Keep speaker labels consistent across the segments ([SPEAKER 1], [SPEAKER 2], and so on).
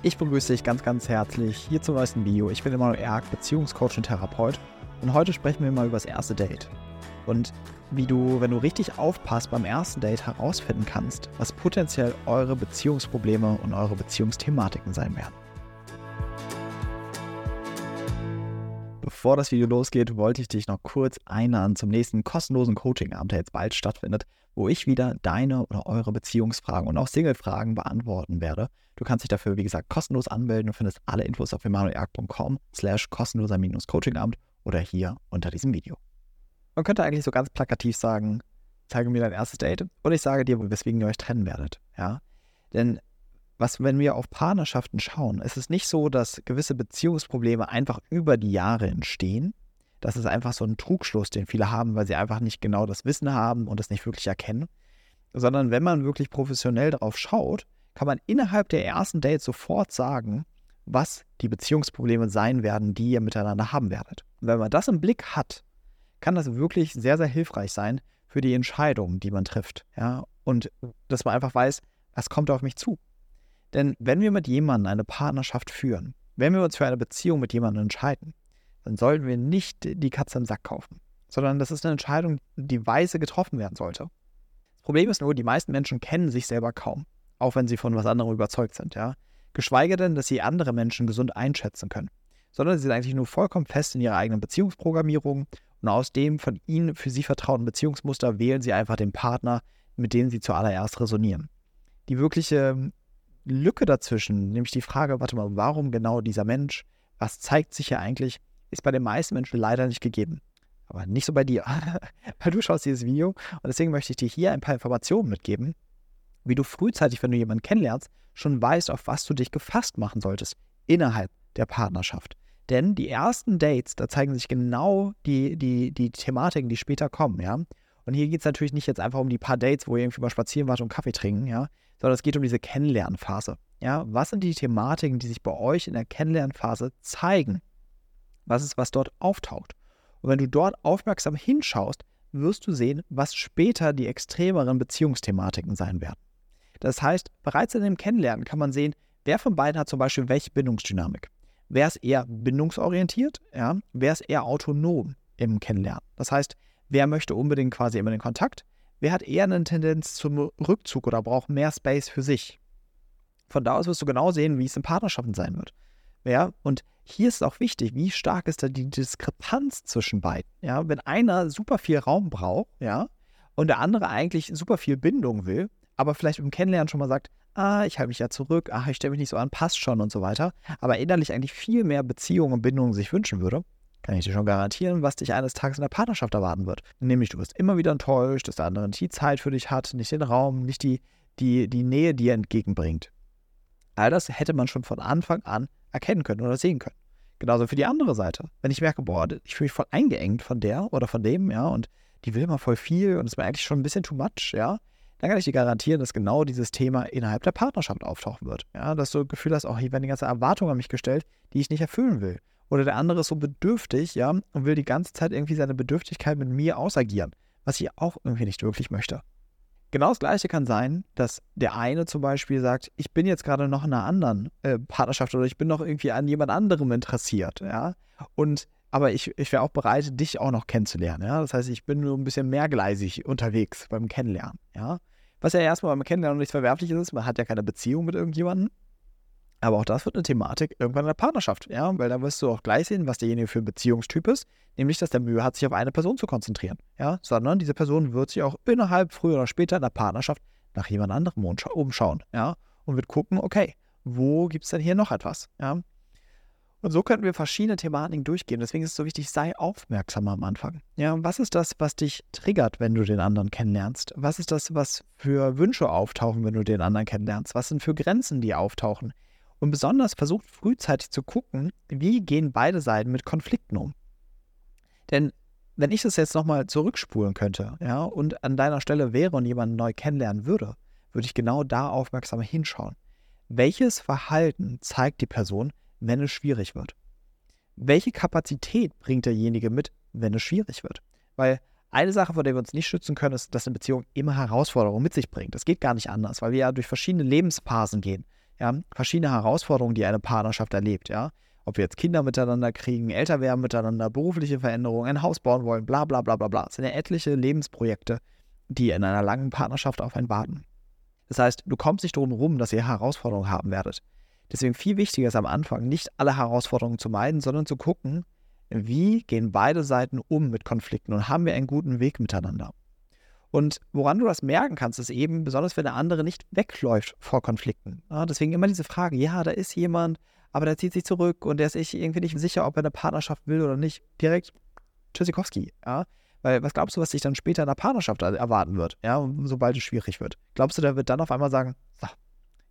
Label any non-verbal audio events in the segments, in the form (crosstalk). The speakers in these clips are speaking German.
[SPEAKER 1] Ich begrüße dich ganz, ganz herzlich hier zum neuesten Video. Ich bin Emanuel Erk, Beziehungscoach und Therapeut und heute sprechen wir mal über das erste Date. Und wie du, wenn du richtig aufpasst, beim ersten Date herausfinden kannst, was potenziell eure Beziehungsprobleme und eure Beziehungsthematiken sein werden. Bevor das Video losgeht, wollte ich dich noch kurz einladen zum nächsten kostenlosen Coaching-Abend, der jetzt bald stattfindet, wo ich wieder deine oder eure Beziehungsfragen und auch Single-Fragen beantworten werde. Du kannst dich dafür, wie gesagt, kostenlos anmelden und findest alle Infos auf emanuelark.com slash kostenloser-coaching-Abend oder hier unter diesem Video. Man könnte eigentlich so ganz plakativ sagen, zeige mir dein erstes Date und ich sage dir, weswegen ihr euch trennen werdet. Ja? Denn was, wenn wir auf Partnerschaften schauen, ist es nicht so, dass gewisse Beziehungsprobleme einfach über die Jahre entstehen. Das ist einfach so ein Trugschluss, den viele haben, weil sie einfach nicht genau das Wissen haben und es nicht wirklich erkennen. Sondern wenn man wirklich professionell darauf schaut, kann man innerhalb der ersten Dates sofort sagen, was die Beziehungsprobleme sein werden, die ihr miteinander haben werdet. Und wenn man das im Blick hat, kann das wirklich sehr, sehr hilfreich sein für die Entscheidungen, die man trifft. Ja? Und dass man einfach weiß, was kommt auf mich zu. Denn wenn wir mit jemandem eine Partnerschaft führen, wenn wir uns für eine Beziehung mit jemandem entscheiden, dann sollten wir nicht die Katze im Sack kaufen, sondern das ist eine Entscheidung, die weise getroffen werden sollte. Das Problem ist nur, die meisten Menschen kennen sich selber kaum, auch wenn sie von was anderem überzeugt sind, ja. Geschweige denn, dass sie andere Menschen gesund einschätzen können, sondern sie sind eigentlich nur vollkommen fest in ihrer eigenen Beziehungsprogrammierung und aus dem von ihnen für sie vertrauten Beziehungsmuster wählen sie einfach den Partner, mit dem sie zuallererst resonieren. Die wirkliche Lücke dazwischen, nämlich die Frage, warte mal, warum genau dieser Mensch, was zeigt sich ja eigentlich, ist bei den meisten Menschen leider nicht gegeben. Aber nicht so bei dir, (laughs) weil du schaust dieses Video und deswegen möchte ich dir hier ein paar Informationen mitgeben, wie du frühzeitig, wenn du jemanden kennenlernst, schon weißt, auf was du dich gefasst machen solltest innerhalb der Partnerschaft. Denn die ersten Dates, da zeigen sich genau die, die, die Thematiken, die später kommen, ja. Und hier geht es natürlich nicht jetzt einfach um die paar Dates, wo ihr irgendwie mal spazieren wart und Kaffee trinken, ja, sondern es geht um diese Kennenlernphase. Ja, was sind die Thematiken, die sich bei euch in der Kennenlernphase zeigen? Was ist, was dort auftaucht? Und wenn du dort aufmerksam hinschaust, wirst du sehen, was später die extremeren Beziehungsthematiken sein werden. Das heißt, bereits in dem Kennenlernen kann man sehen, wer von beiden hat zum Beispiel welche Bindungsdynamik. Wer ist eher bindungsorientiert? Ja? Wer ist eher autonom im Kennenlernen? Das heißt, wer möchte unbedingt quasi immer den Kontakt? Wer hat eher eine Tendenz zum Rückzug oder braucht mehr Space für sich? Von da aus wirst du genau sehen, wie es in Partnerschaften sein wird. Ja, und hier ist auch wichtig, wie stark ist da die Diskrepanz zwischen beiden. Ja, wenn einer super viel Raum braucht, ja, und der andere eigentlich super viel Bindung will, aber vielleicht im Kennenlernen schon mal sagt, ah, ich halte mich ja zurück, ah, ich stelle mich nicht so an, passt schon und so weiter, aber innerlich eigentlich viel mehr Beziehung und Bindung sich wünschen würde, kann ich dir schon garantieren, was dich eines Tages in der Partnerschaft erwarten wird. Nämlich, du wirst immer wieder enttäuscht, dass der andere nicht die Zeit für dich hat, nicht den Raum, nicht die, die, die Nähe, die er entgegenbringt. All das hätte man schon von Anfang an erkennen können oder sehen können. Genauso für die andere Seite. Wenn ich merke, boah, ich fühle mich voll eingeengt von der oder von dem, ja, und die will mal voll viel und ist mir eigentlich schon ein bisschen too much, ja, dann kann ich dir garantieren, dass genau dieses Thema innerhalb der Partnerschaft auftauchen wird. Ja, dass du das Gefühl hast, oh, hier werden die ganze Erwartungen an mich gestellt, die ich nicht erfüllen will. Oder der andere ist so bedürftig, ja, und will die ganze Zeit irgendwie seine Bedürftigkeit mit mir ausagieren, was ich auch irgendwie nicht wirklich möchte. Genau das Gleiche kann sein, dass der eine zum Beispiel sagt, ich bin jetzt gerade noch in einer anderen äh, Partnerschaft oder ich bin noch irgendwie an jemand anderem interessiert, ja. Und aber ich, ich wäre auch bereit, dich auch noch kennenzulernen, ja. Das heißt, ich bin nur ein bisschen mehrgleisig unterwegs beim Kennenlernen, ja. Was ja erstmal beim Kennenlernen nichts Verwerfliches ist, man hat ja keine Beziehung mit irgendjemandem. Aber auch das wird eine Thematik irgendwann in der Partnerschaft, ja, weil da wirst du auch gleich sehen, was derjenige für ein Beziehungstyp ist, nämlich, dass der Mühe hat, sich auf eine Person zu konzentrieren, ja, sondern diese Person wird sich auch innerhalb, früher oder später in der Partnerschaft nach jemand anderem umschauen, ja, und wird gucken, okay, wo gibt es denn hier noch etwas, ja. Und so könnten wir verschiedene Thematiken durchgehen. Deswegen ist es so wichtig, sei aufmerksam am Anfang. Ja, was ist das, was dich triggert, wenn du den anderen kennenlernst? Was ist das, was für Wünsche auftauchen, wenn du den anderen kennenlernst? Was sind für Grenzen, die auftauchen? Und besonders versucht frühzeitig zu gucken, wie gehen beide Seiten mit Konflikten um. Denn wenn ich das jetzt nochmal zurückspulen könnte, ja, und an deiner Stelle wäre und jemanden neu kennenlernen würde, würde ich genau da aufmerksam hinschauen. Welches Verhalten zeigt die Person, wenn es schwierig wird? Welche Kapazität bringt derjenige mit, wenn es schwierig wird? Weil eine Sache, vor der wir uns nicht schützen können, ist, dass eine Beziehung immer Herausforderungen mit sich bringt. Das geht gar nicht anders, weil wir ja durch verschiedene Lebensphasen gehen. Ja, verschiedene Herausforderungen, die eine Partnerschaft erlebt, ja. Ob wir jetzt Kinder miteinander kriegen, älter werden miteinander, berufliche Veränderungen, ein Haus bauen wollen, bla bla bla bla bla. Das sind ja etliche Lebensprojekte, die in einer langen Partnerschaft auf einen warten. Das heißt, du kommst nicht drum herum, dass ihr Herausforderungen haben werdet. Deswegen viel wichtiger ist am Anfang, nicht alle Herausforderungen zu meiden, sondern zu gucken, wie gehen beide Seiten um mit Konflikten und haben wir einen guten Weg miteinander. Und woran du das merken kannst, ist eben, besonders wenn der andere nicht wegläuft vor Konflikten. Ja, deswegen immer diese Frage, ja, da ist jemand, aber der zieht sich zurück und der ist sich irgendwie nicht sicher, ob er eine Partnerschaft will oder nicht. Direkt Tschüssikowski, ja. Weil was glaubst du, was sich dann später in der Partnerschaft erwarten wird, ja, sobald es schwierig wird? Glaubst du, der wird dann auf einmal sagen, so,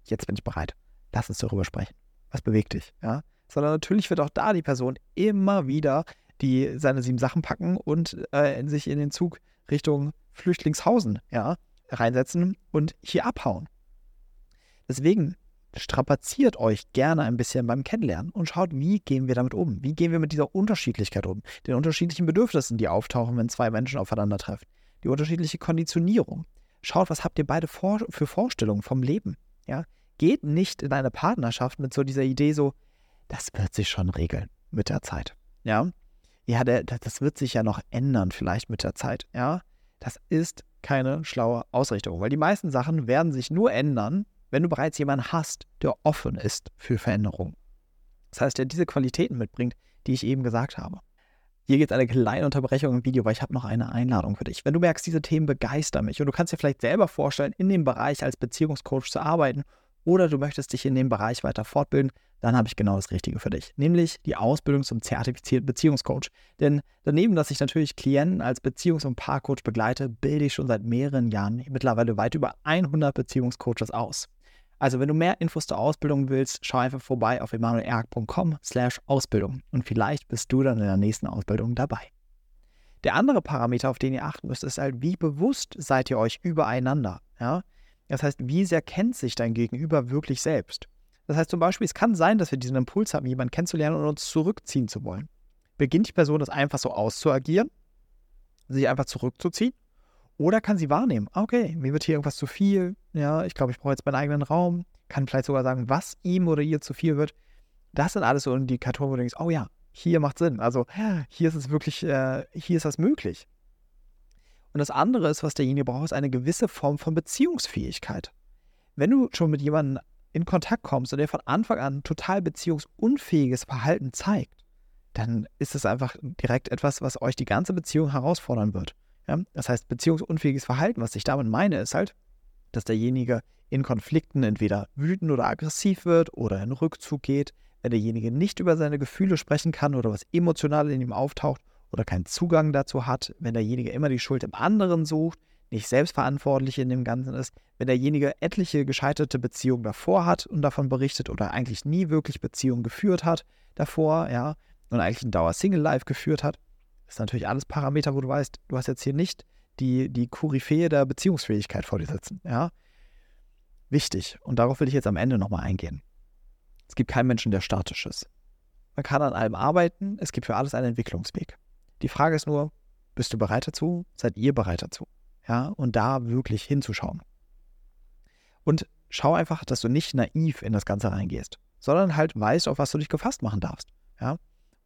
[SPEAKER 1] jetzt bin ich bereit, lass uns darüber sprechen. Was bewegt dich, ja? Sondern natürlich wird auch da die Person immer wieder die seine sieben Sachen packen und äh, sich in den Zug Richtung Flüchtlingshausen, ja, reinsetzen und hier abhauen. Deswegen strapaziert euch gerne ein bisschen beim Kennenlernen und schaut, wie gehen wir damit um? Wie gehen wir mit dieser Unterschiedlichkeit um? Den unterschiedlichen Bedürfnissen, die auftauchen, wenn zwei Menschen aufeinandertreffen. Die unterschiedliche Konditionierung. Schaut, was habt ihr beide vor, für Vorstellungen vom Leben? Ja? Geht nicht in eine Partnerschaft mit so dieser Idee so, das wird sich schon regeln mit der Zeit. Ja, ja der, das wird sich ja noch ändern vielleicht mit der Zeit. Ja, das ist keine schlaue Ausrichtung, weil die meisten Sachen werden sich nur ändern, wenn du bereits jemanden hast, der offen ist für Veränderungen. Das heißt, der diese Qualitäten mitbringt, die ich eben gesagt habe. Hier geht eine kleine Unterbrechung im Video, weil ich habe noch eine Einladung für dich. Wenn du merkst, diese Themen begeistern mich und du kannst dir vielleicht selber vorstellen, in dem Bereich als Beziehungscoach zu arbeiten oder du möchtest dich in dem Bereich weiter fortbilden, dann habe ich genau das Richtige für dich, nämlich die Ausbildung zum zertifizierten Beziehungscoach. Denn daneben, dass ich natürlich Klienten als Beziehungs- und Paarcoach begleite, bilde ich schon seit mehreren Jahren mittlerweile weit über 100 Beziehungscoaches aus. Also wenn du mehr Infos zur Ausbildung willst, schau einfach vorbei auf emanuelerg.com slash Ausbildung und vielleicht bist du dann in der nächsten Ausbildung dabei. Der andere Parameter, auf den ihr achten müsst, ist halt, wie bewusst seid ihr euch übereinander. Ja? Das heißt, wie sehr kennt sich dein Gegenüber wirklich selbst? Das heißt zum Beispiel, es kann sein, dass wir diesen Impuls haben, jemanden kennenzulernen und uns zurückziehen zu wollen. Beginnt die Person das einfach so auszuagieren, sich einfach zurückzuziehen? Oder kann sie wahrnehmen, ah, okay, mir wird hier irgendwas zu viel, ja, ich glaube, ich brauche jetzt meinen eigenen Raum, kann vielleicht sogar sagen, was ihm oder ihr zu viel wird. Das sind alles so Indikatoren, wo du denkst, oh ja, hier macht Sinn. Also hier ist es wirklich, äh, hier ist das möglich. Und das andere ist, was derjenige braucht, ist eine gewisse Form von Beziehungsfähigkeit. Wenn du schon mit jemandem in Kontakt kommst und der von Anfang an total beziehungsunfähiges Verhalten zeigt, dann ist es einfach direkt etwas, was euch die ganze Beziehung herausfordern wird. Ja? Das heißt, beziehungsunfähiges Verhalten, was ich damit meine, ist halt, dass derjenige in Konflikten entweder wütend oder aggressiv wird oder in Rückzug geht, wenn derjenige nicht über seine Gefühle sprechen kann oder was emotional in ihm auftaucht oder keinen Zugang dazu hat, wenn derjenige immer die Schuld im anderen sucht, nicht selbstverantwortlich in dem Ganzen ist, wenn derjenige etliche gescheiterte Beziehungen davor hat und davon berichtet oder eigentlich nie wirklich Beziehungen geführt hat davor, ja, und eigentlich ein Dauer-Single-Life geführt hat, ist natürlich alles Parameter, wo du weißt, du hast jetzt hier nicht die, die Koryphäe der Beziehungsfähigkeit vor dir sitzen. Ja? Wichtig, und darauf will ich jetzt am Ende nochmal eingehen. Es gibt keinen Menschen, der statisch ist. Man kann an allem arbeiten, es gibt für alles einen Entwicklungsweg. Die Frage ist nur, bist du bereit dazu? Seid ihr bereit dazu? Ja, und da wirklich hinzuschauen. Und schau einfach, dass du nicht naiv in das Ganze reingehst, sondern halt weißt, auf was du dich gefasst machen darfst. Ja?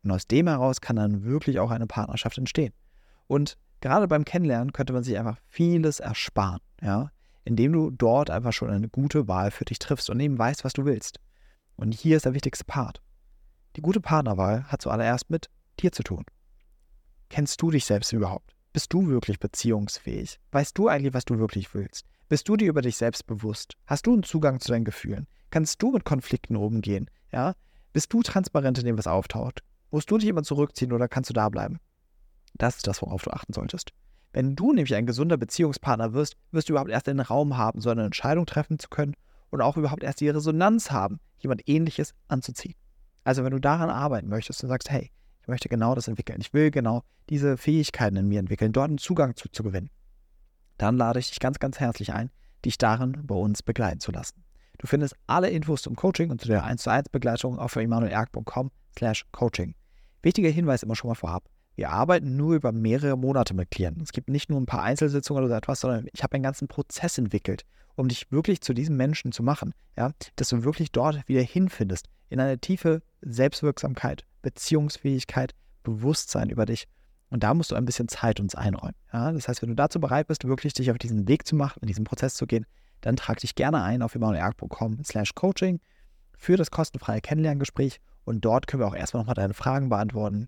[SPEAKER 1] Und aus dem heraus kann dann wirklich auch eine Partnerschaft entstehen. Und gerade beim Kennenlernen könnte man sich einfach vieles ersparen, ja, indem du dort einfach schon eine gute Wahl für dich triffst und eben weißt, was du willst. Und hier ist der wichtigste Part. Die gute Partnerwahl hat zuallererst mit dir zu tun. Kennst du dich selbst überhaupt? Bist du wirklich beziehungsfähig? Weißt du eigentlich, was du wirklich willst? Bist du dir über dich selbst bewusst? Hast du einen Zugang zu deinen Gefühlen? Kannst du mit Konflikten umgehen? Ja? Bist du transparent in dem, was auftaucht? Musst du dich immer zurückziehen oder kannst du da bleiben? Das ist das, worauf du achten solltest. Wenn du nämlich ein gesunder Beziehungspartner wirst, wirst du überhaupt erst den Raum haben, so eine Entscheidung treffen zu können und auch überhaupt erst die Resonanz haben, jemand Ähnliches anzuziehen. Also wenn du daran arbeiten möchtest und sagst, hey, ich möchte genau das entwickeln, ich will genau diese Fähigkeiten in mir entwickeln, dort einen Zugang zu, zu gewinnen, dann lade ich dich ganz, ganz herzlich ein, dich darin bei uns begleiten zu lassen. Du findest alle Infos zum Coaching und zu der 1 zu 1 Begleitung auf emanuelerg.com slash coaching. Wichtiger Hinweis immer schon mal vorab. Wir arbeiten nur über mehrere Monate mit Klienten. Es gibt nicht nur ein paar Einzelsitzungen oder so etwas, sondern ich habe einen ganzen Prozess entwickelt, um dich wirklich zu diesem Menschen zu machen, ja, dass du wirklich dort wieder hinfindest, in eine tiefe Selbstwirksamkeit, Beziehungsfähigkeit, Bewusstsein über dich. Und da musst du ein bisschen Zeit uns einräumen. Ja? Das heißt, wenn du dazu bereit bist, wirklich dich auf diesen Weg zu machen, in diesen Prozess zu gehen, dann trag dich gerne ein auf emanuelerg.com slash coaching für das kostenfreie Kennenlerngespräch und dort können wir auch erstmal nochmal deine Fragen beantworten,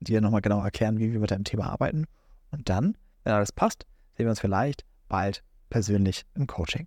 [SPEAKER 1] dir nochmal genau erklären, wie wir mit deinem Thema arbeiten. Und dann, wenn alles passt, sehen wir uns vielleicht bald persönlich im Coaching.